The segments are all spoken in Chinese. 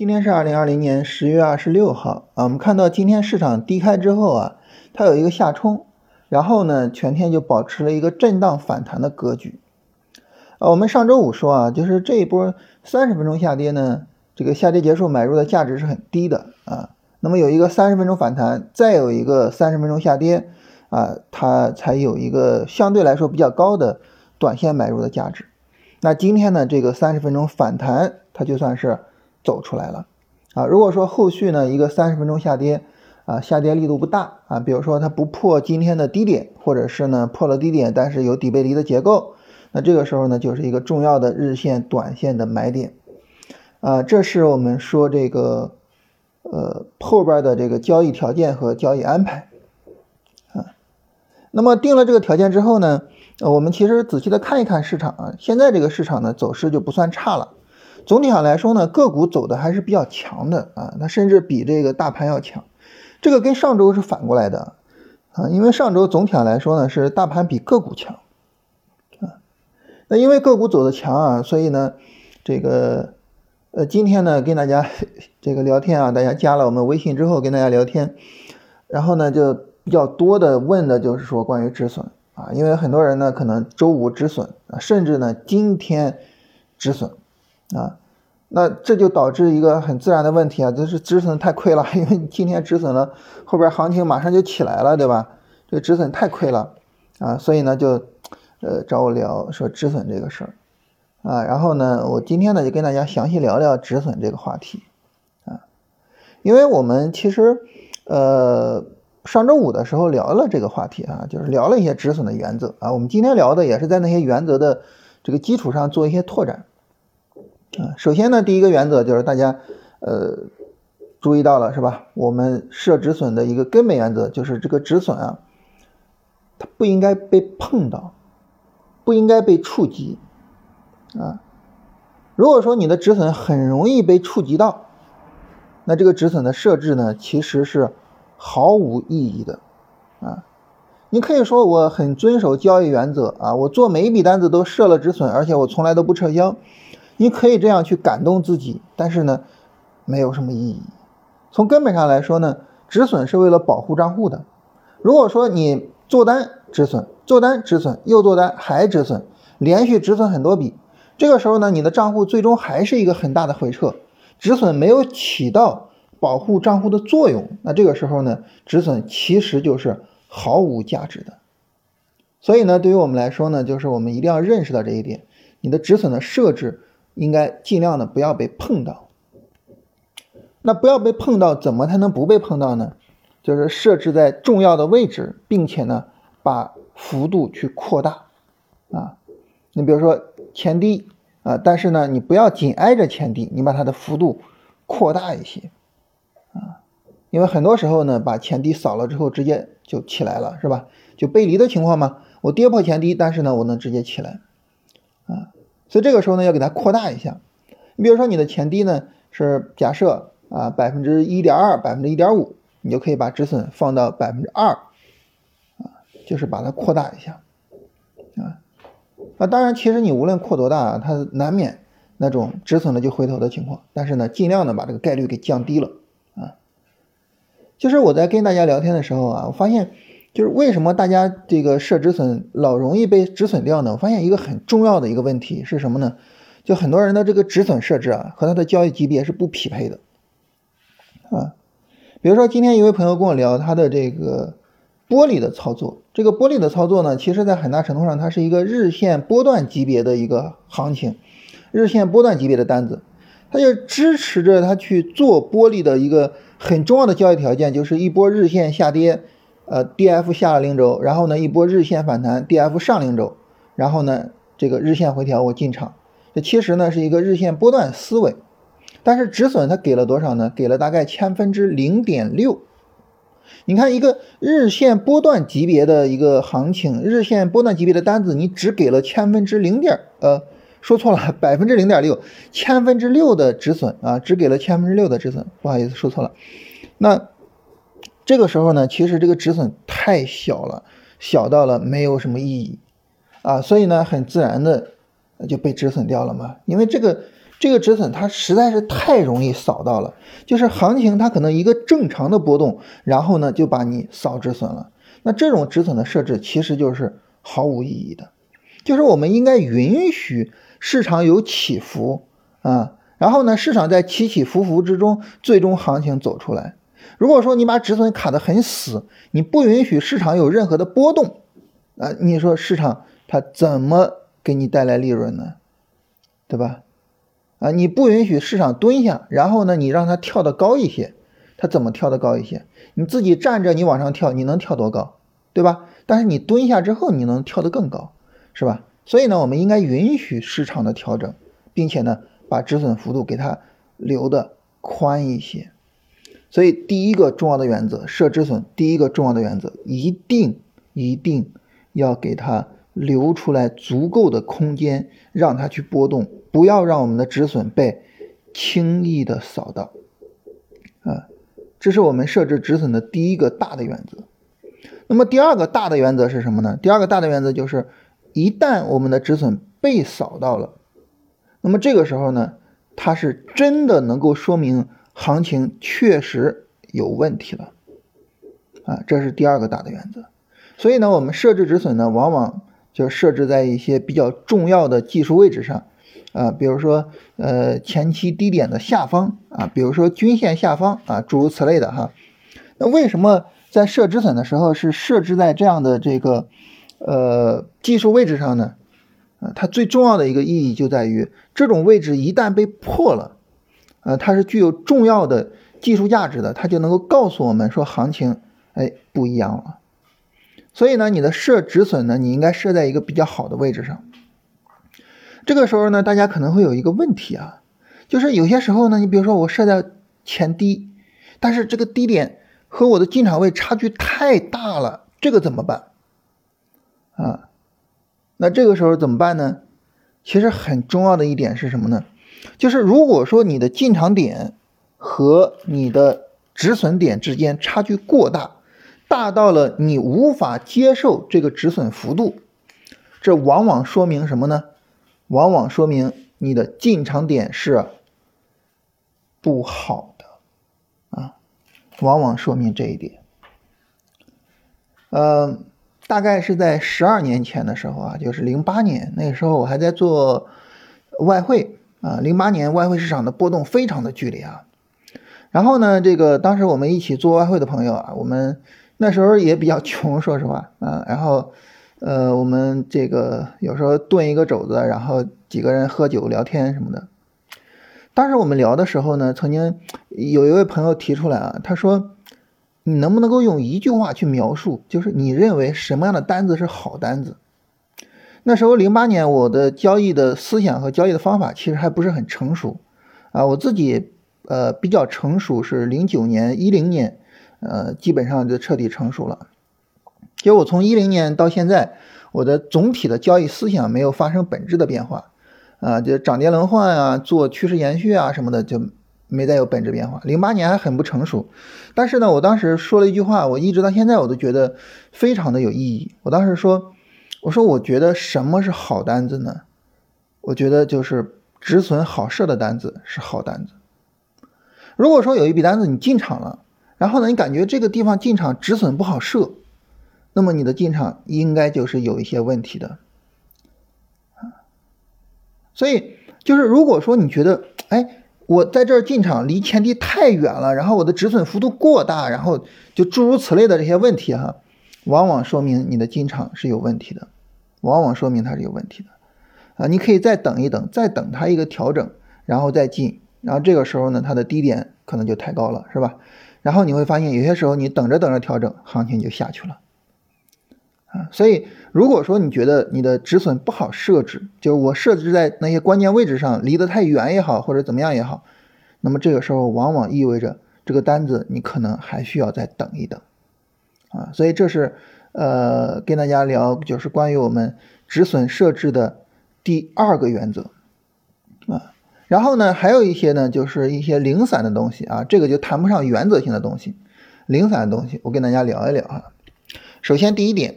今天是二零二零年十月二十六号啊，我们看到今天市场低开之后啊，它有一个下冲，然后呢，全天就保持了一个震荡反弹的格局。啊，我们上周五说啊，就是这一波三十分钟下跌呢，这个下跌结束买入的价值是很低的啊。那么有一个三十分钟反弹，再有一个三十分钟下跌啊，它才有一个相对来说比较高的短线买入的价值。那今天呢，这个三十分钟反弹，它就算是。走出来了，啊，如果说后续呢一个三十分钟下跌，啊，下跌力度不大啊，比如说它不破今天的低点，或者是呢破了低点，但是有底背离的结构，那这个时候呢就是一个重要的日线、短线的买点，啊，这是我们说这个呃后边的这个交易条件和交易安排，啊，那么定了这个条件之后呢，呃，我们其实仔细的看一看市场啊，现在这个市场呢走势就不算差了。总体上来说呢，个股走的还是比较强的啊，它甚至比这个大盘要强。这个跟上周是反过来的啊，因为上周总体上来说呢是大盘比个股强啊。那因为个股走的强啊，所以呢，这个呃今天呢跟大家 这个聊天啊，大家加了我们微信之后跟大家聊天，然后呢就比较多的问的就是说关于止损啊，因为很多人呢可能周五止损啊，甚至呢今天止损。啊，那这就导致一个很自然的问题啊，就是止损太亏了，因为你今天止损了，后边行情马上就起来了，对吧？这个止损太亏了啊，所以呢就呃找我聊说止损这个事儿啊，然后呢我今天呢就跟大家详细聊聊止损这个话题啊，因为我们其实呃上周五的时候聊了这个话题啊，就是聊了一些止损的原则啊，我们今天聊的也是在那些原则的这个基础上做一些拓展。啊，首先呢，第一个原则就是大家，呃，注意到了是吧？我们设止损的一个根本原则就是这个止损啊，它不应该被碰到，不应该被触及，啊，如果说你的止损很容易被触及到，那这个止损的设置呢，其实是毫无意义的，啊，你可以说我很遵守交易原则啊，我做每一笔单子都设了止损，而且我从来都不撤销。你可以这样去感动自己，但是呢，没有什么意义。从根本上来说呢，止损是为了保护账户的。如果说你做单止损，做单止损，又做单还止损，连续止损很多笔，这个时候呢，你的账户最终还是一个很大的回撤，止损没有起到保护账户的作用，那这个时候呢，止损其实就是毫无价值的。所以呢，对于我们来说呢，就是我们一定要认识到这一点，你的止损的设置。应该尽量的不要被碰到，那不要被碰到，怎么才能不被碰到呢？就是设置在重要的位置，并且呢，把幅度去扩大啊。你比如说前低啊，但是呢，你不要紧挨着前低，你把它的幅度扩大一些啊。因为很多时候呢，把前低扫了之后，直接就起来了，是吧？就背离的情况嘛，我跌破前低，但是呢，我能直接起来啊。所以这个时候呢，要给它扩大一下。你比如说你的前低呢是假设啊百分之一点二、百分之一点五，你就可以把止损放到百分之二，啊，就是把它扩大一下，啊，啊，当然其实你无论扩多大，它难免那种止损了就回头的情况，但是呢，尽量的把这个概率给降低了，啊，就是我在跟大家聊天的时候啊，我发现。就是为什么大家这个设止损老容易被止损掉呢？我发现一个很重要的一个问题是什么呢？就很多人的这个止损设置啊，和他的交易级别是不匹配的啊。比如说今天一位朋友跟我聊他的这个玻璃的操作，这个玻璃的操作呢，其实在很大程度上它是一个日线波段级别的一个行情，日线波段级别的单子，它就支持着他去做玻璃的一个很重要的交易条件，就是一波日线下跌。呃，D F 下了零轴，然后呢一波日线反弹，D F 上零轴，然后呢这个日线回调我进场，这其实呢是一个日线波段思维，但是止损它给了多少呢？给了大概千分之零点六。你看一个日线波段级别的一个行情，日线波段级别的单子，你只给了千分之零点，呃，说错了，百分之零点六，千分之六的止损啊，只给了千分之六的止损，不好意思说错了，那。这个时候呢，其实这个止损太小了，小到了没有什么意义啊，所以呢，很自然的就被止损掉了嘛。因为这个这个止损它实在是太容易扫到了，就是行情它可能一个正常的波动，然后呢就把你扫止损了。那这种止损的设置其实就是毫无意义的，就是我们应该允许市场有起伏啊，然后呢市场在起起伏伏之中，最终行情走出来。如果说你把止损卡得很死，你不允许市场有任何的波动，啊，你说市场它怎么给你带来利润呢？对吧？啊，你不允许市场蹲下，然后呢，你让它跳得高一些，它怎么跳得高一些？你自己站着，你往上跳，你能跳多高？对吧？但是你蹲下之后，你能跳得更高，是吧？所以呢，我们应该允许市场的调整，并且呢，把止损幅度给它留的宽一些。所以，第一个重要的原则，设止损，第一个重要的原则，一定一定要给它留出来足够的空间，让它去波动，不要让我们的止损被轻易的扫到。啊，这是我们设置止损的第一个大的原则。那么，第二个大的原则是什么呢？第二个大的原则就是，一旦我们的止损被扫到了，那么这个时候呢，它是真的能够说明。行情确实有问题了，啊，这是第二个大的原则。所以呢，我们设置止损呢，往往就设置在一些比较重要的技术位置上，啊，比如说呃前期低点的下方啊，比如说均线下方啊，诸如此类的哈。那为什么在设止损的时候是设置在这样的这个呃技术位置上呢？啊，它最重要的一个意义就在于这种位置一旦被破了。呃，它是具有重要的技术价值的，它就能够告诉我们说行情，哎，不一样了。所以呢，你的设止损呢，你应该设在一个比较好的位置上。这个时候呢，大家可能会有一个问题啊，就是有些时候呢，你比如说我设在前低，但是这个低点和我的进场位差距太大了，这个怎么办？啊，那这个时候怎么办呢？其实很重要的一点是什么呢？就是如果说你的进场点和你的止损点之间差距过大，大到了你无法接受这个止损幅度，这往往说明什么呢？往往说明你的进场点是不好的啊，往往说明这一点。呃，大概是在十二年前的时候啊，就是零八年那个时候，我还在做外汇。啊，零八年外汇市场的波动非常的剧烈啊，然后呢，这个当时我们一起做外汇的朋友啊，我们那时候也比较 穷，说实话啊，然后呃，我们这个有时候炖一个肘子，然后几个人喝酒聊天什么的。当时我们聊的时候呢，曾经有一位朋友提出来啊，他说，你能不能够用一句话去描述，就是你认为什么样的单子是好单子？那时候零八年，我的交易的思想和交易的方法其实还不是很成熟，啊，我自己呃比较成熟是零九年、一零年，呃，基本上就彻底成熟了。就我从一零年到现在，我的总体的交易思想没有发生本质的变化，啊，就涨跌轮换啊，做趋势延续啊什么的就没再有本质变化。零八年还很不成熟，但是呢，我当时说了一句话，我一直到现在我都觉得非常的有意义。我当时说。我说，我觉得什么是好单子呢？我觉得就是止损好设的单子是好单子。如果说有一笔单子你进场了，然后呢，你感觉这个地方进场止损不好设，那么你的进场应该就是有一些问题的。所以就是如果说你觉得，哎，我在这儿进场离前低太远了，然后我的止损幅度过大，然后就诸如此类的这些问题哈。往往说明你的进场是有问题的，往往说明它是有问题的，啊，你可以再等一等，再等它一个调整，然后再进，然后这个时候呢，它的低点可能就太高了，是吧？然后你会发现，有些时候你等着等着调整，行情就下去了，啊，所以如果说你觉得你的止损不好设置，就是我设置在那些关键位置上，离得太远也好，或者怎么样也好，那么这个时候往往意味着这个单子你可能还需要再等一等。啊，所以这是呃跟大家聊，就是关于我们止损设置的第二个原则啊。然后呢，还有一些呢，就是一些零散的东西啊，这个就谈不上原则性的东西，零散的东西，我跟大家聊一聊啊。首先第一点，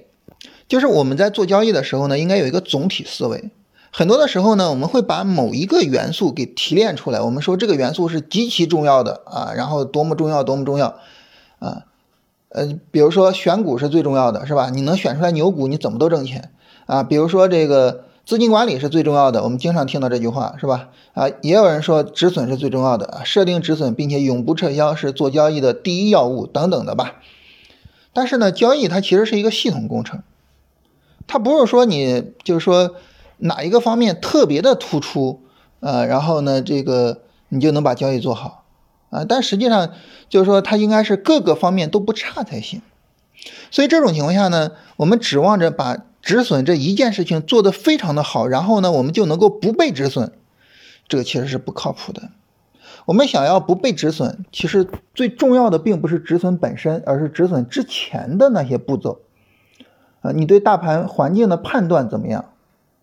就是我们在做交易的时候呢，应该有一个总体思维，很多的时候呢，我们会把某一个元素给提炼出来，我们说这个元素是极其重要的啊，然后多么重要，多么重要啊，呃，比如说选股是最重要的，是吧？你能选出来牛股，你怎么都挣钱啊。比如说这个资金管理是最重要的，我们经常听到这句话，是吧？啊，也有人说止损是最重要的，设定止损并且永不撤销是做交易的第一要务等等的吧。但是呢，交易它其实是一个系统工程，它不是说你就是说。哪一个方面特别的突出，呃，然后呢，这个你就能把交易做好，啊，但实际上就是说它应该是各个方面都不差才行。所以这种情况下呢，我们指望着把止损这一件事情做得非常的好，然后呢，我们就能够不被止损，这个其实是不靠谱的。我们想要不被止损，其实最重要的并不是止损本身，而是止损之前的那些步骤。啊，你对大盘环境的判断怎么样？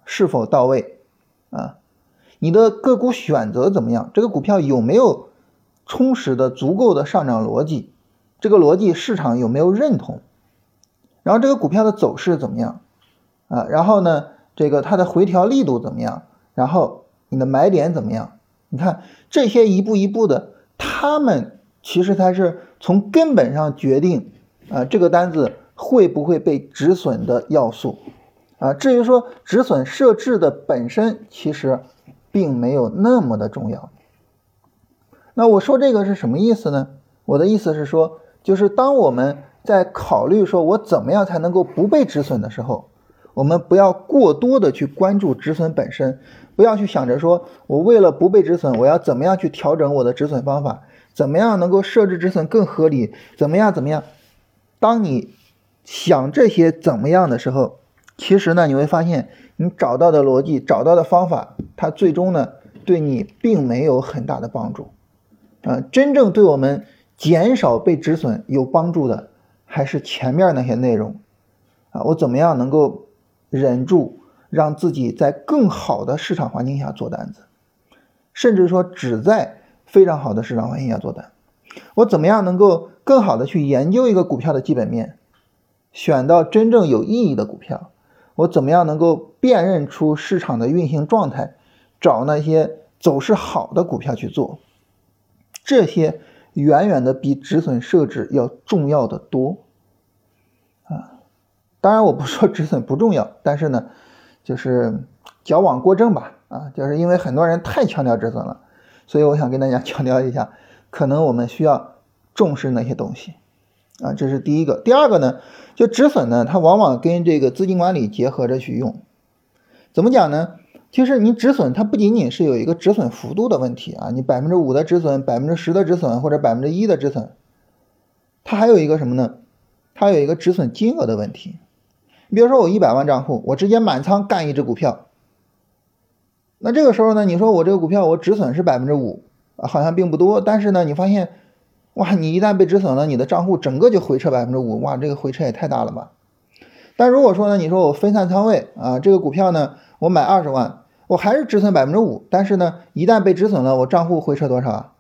是否到位啊？你的个股选择怎么样？这个股票有没有充实的、足够的上涨逻辑？这个逻辑市场有没有认同？然后这个股票的走势怎么样啊？然后呢，这个它的回调力度怎么样？然后你的买点怎么样？你看这些一步一步的，他们其实才是从根本上决定啊这个单子会不会被止损的要素。啊，至于说止损设置的本身，其实并没有那么的重要。那我说这个是什么意思呢？我的意思是说，就是当我们在考虑说我怎么样才能够不被止损的时候，我们不要过多的去关注止损本身，不要去想着说我为了不被止损，我要怎么样去调整我的止损方法，怎么样能够设置止损更合理，怎么样怎么样。当你想这些怎么样的时候，其实呢，你会发现你找到的逻辑、找到的方法，它最终呢对你并没有很大的帮助。啊，真正对我们减少被止损有帮助的，还是前面那些内容。啊，我怎么样能够忍住，让自己在更好的市场环境下做单子，甚至说只在非常好的市场环境下做单。我怎么样能够更好的去研究一个股票的基本面，选到真正有意义的股票。我怎么样能够辨认出市场的运行状态，找那些走势好的股票去做？这些远远的比止损设置要重要的多啊！当然，我不说止损不重要，但是呢，就是矫枉过正吧啊！就是因为很多人太强调止损了，所以我想跟大家强调一下，可能我们需要重视那些东西。啊，这是第一个。第二个呢，就止损呢，它往往跟这个资金管理结合着去用。怎么讲呢？其实你止损，它不仅仅是有一个止损幅度的问题啊，你百分之五的止损、百分之十的止损或者百分之一的止损，它还有一个什么呢？它有一个止损金额的问题。你比如说我一百万账户，我直接满仓干一只股票，那这个时候呢，你说我这个股票我止损是百分之五啊，好像并不多，但是呢，你发现。哇，你一旦被止损了，你的账户整个就回撤百分之五，哇，这个回撤也太大了吧！但如果说呢，你说我分散仓位啊，这个股票呢，我买二十万，我还是止损百分之五，但是呢，一旦被止损了，我账户回撤多少啊？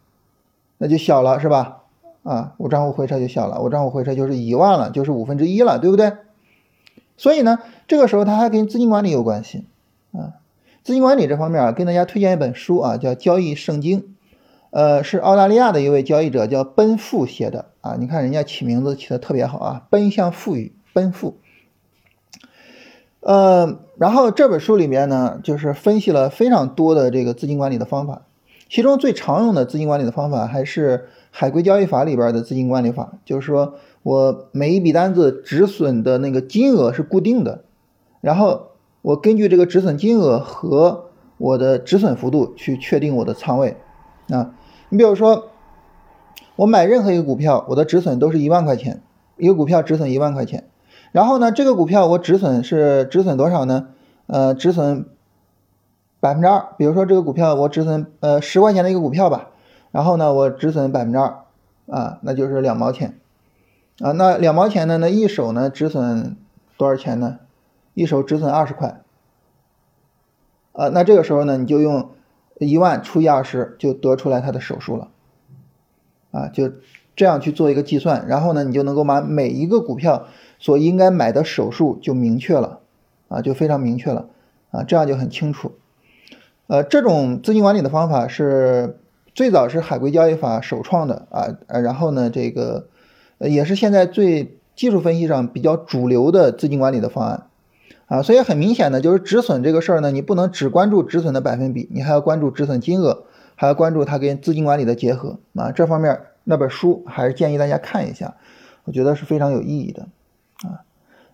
那就小了，是吧？啊，我账户回撤就小了，我账户回撤就是一万了，就是五分之一了，对不对？所以呢，这个时候它还跟资金管理有关系啊。资金管理这方面啊，跟大家推荐一本书啊，叫《交易圣经》。呃，是澳大利亚的一位交易者叫奔富写的啊，你看人家起名字起的特别好啊，奔向富裕，奔富。呃，然后这本书里面呢，就是分析了非常多的这个资金管理的方法，其中最常用的资金管理的方法还是海归交易法里边的资金管理法，就是说我每一笔单子止损的那个金额是固定的，然后我根据这个止损金额和我的止损幅度去确定我的仓位啊。你比如说，我买任何一个股票，我的止损都是一万块钱，一个股票止损一万块钱。然后呢，这个股票我止损是止损多少呢？呃，止损百分之二。比如说这个股票我止损呃十块钱的一个股票吧，然后呢我止损百分之二，啊，那就是两毛钱。啊，那两毛钱呢？那一手呢止损多少钱呢？一手止损二十块。啊，那这个时候呢，你就用。一万除以二十就得出来它的手数了，啊，就这样去做一个计算，然后呢，你就能够把每一个股票所应该买的手数就明确了，啊，就非常明确了，啊，这样就很清楚。呃，这种资金管理的方法是最早是海归交易法首创的啊，然后呢，这个呃也是现在最技术分析上比较主流的资金管理的方案啊，所以很明显的就是止损这个事儿呢，你不能只关注止损的百分比，你还要关注止损金额，还要关注它跟资金管理的结合啊，这方面那本书还是建议大家看一下，我觉得是非常有意义的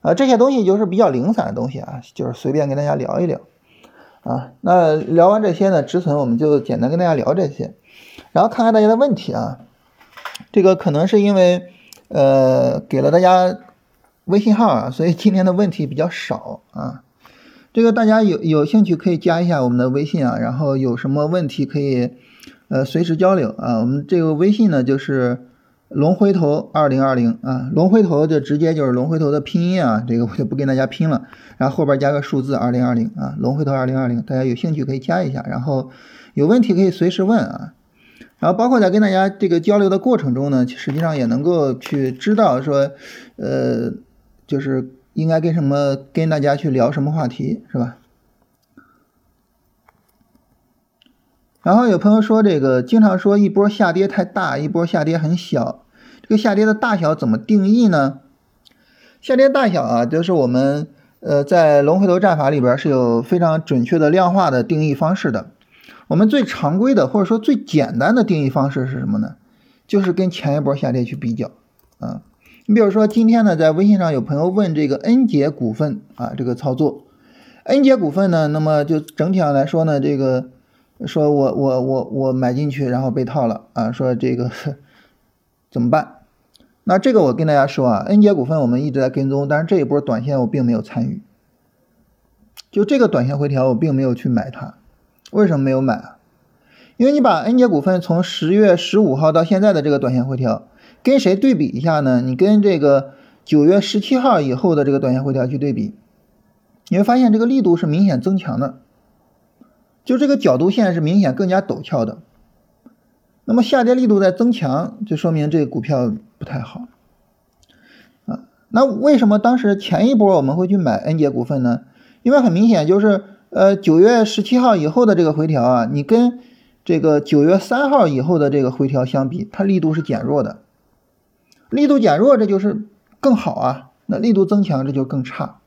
啊，这些东西就是比较零散的东西啊，就是随便跟大家聊一聊。啊，那聊完这些呢，止损我们就简单跟大家聊这些，然后看看大家的问题啊。这个可能是因为呃给了大家微信号啊，所以今天的问题比较少啊。这个大家有有兴趣可以加一下我们的微信啊，然后有什么问题可以呃随时交流啊。我们这个微信呢就是。龙回头二零二零啊，龙回头就直接就是龙回头的拼音啊，这个我就不跟大家拼了，然后后边加个数字二零二零啊，龙回头二零二零，大家有兴趣可以加一下，然后有问题可以随时问啊，然后包括在跟大家这个交流的过程中呢，实际上也能够去知道说，呃，就是应该跟什么跟大家去聊什么话题是吧？然后有朋友说，这个经常说一波下跌太大，一波下跌很小，这个下跌的大小怎么定义呢？下跌大小啊，就是我们呃在龙回头战法里边是有非常准确的量化的定义方式的。我们最常规的或者说最简单的定义方式是什么呢？就是跟前一波下跌去比较啊。你比如说今天呢，在微信上有朋友问这个恩捷股份啊，这个操作，恩捷股份呢，那么就整体上来说呢，这个。说我我我我买进去，然后被套了啊！说这个怎么办？那这个我跟大家说啊，恩杰股份我们一直在跟踪，但是这一波短线我并没有参与。就这个短线回调，我并没有去买它。为什么没有买啊？因为你把恩杰股份从十月十五号到现在的这个短线回调，跟谁对比一下呢？你跟这个九月十七号以后的这个短线回调去对比，你会发现这个力度是明显增强的。就这个角度线是明显更加陡峭的，那么下跌力度在增强，就说明这个股票不太好啊。那为什么当时前一波我们会去买恩捷股份呢？因为很明显就是呃九月十七号以后的这个回调啊，你跟这个九月三号以后的这个回调相比，它力度是减弱的，力度减弱这就是更好啊，那力度增强这就更差。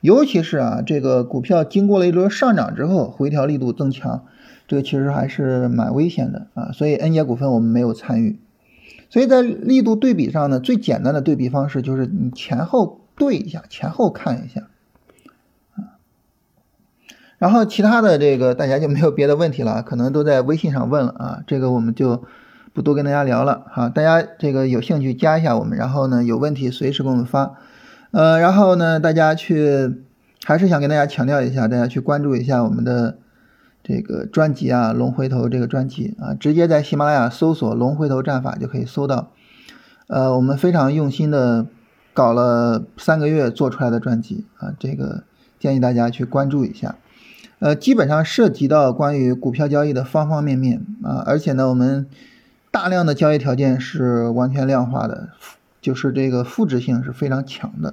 尤其是啊，这个股票经过了一轮上涨之后，回调力度增强，这个其实还是蛮危险的啊。所以恩捷股份我们没有参与。所以在力度对比上呢，最简单的对比方式就是你前后对一下，前后看一下啊。然后其他的这个大家就没有别的问题了，可能都在微信上问了啊，这个我们就不多跟大家聊了哈。大家这个有兴趣加一下我们，然后呢有问题随时给我们发。呃，然后呢，大家去还是想跟大家强调一下，大家去关注一下我们的这个专辑啊，龙回头这个专辑啊，直接在喜马拉雅搜索“龙回头战法”就可以搜到。呃，我们非常用心的搞了三个月做出来的专辑啊，这个建议大家去关注一下。呃，基本上涉及到关于股票交易的方方面面啊，而且呢，我们大量的交易条件是完全量化的，就是这个复制性是非常强的。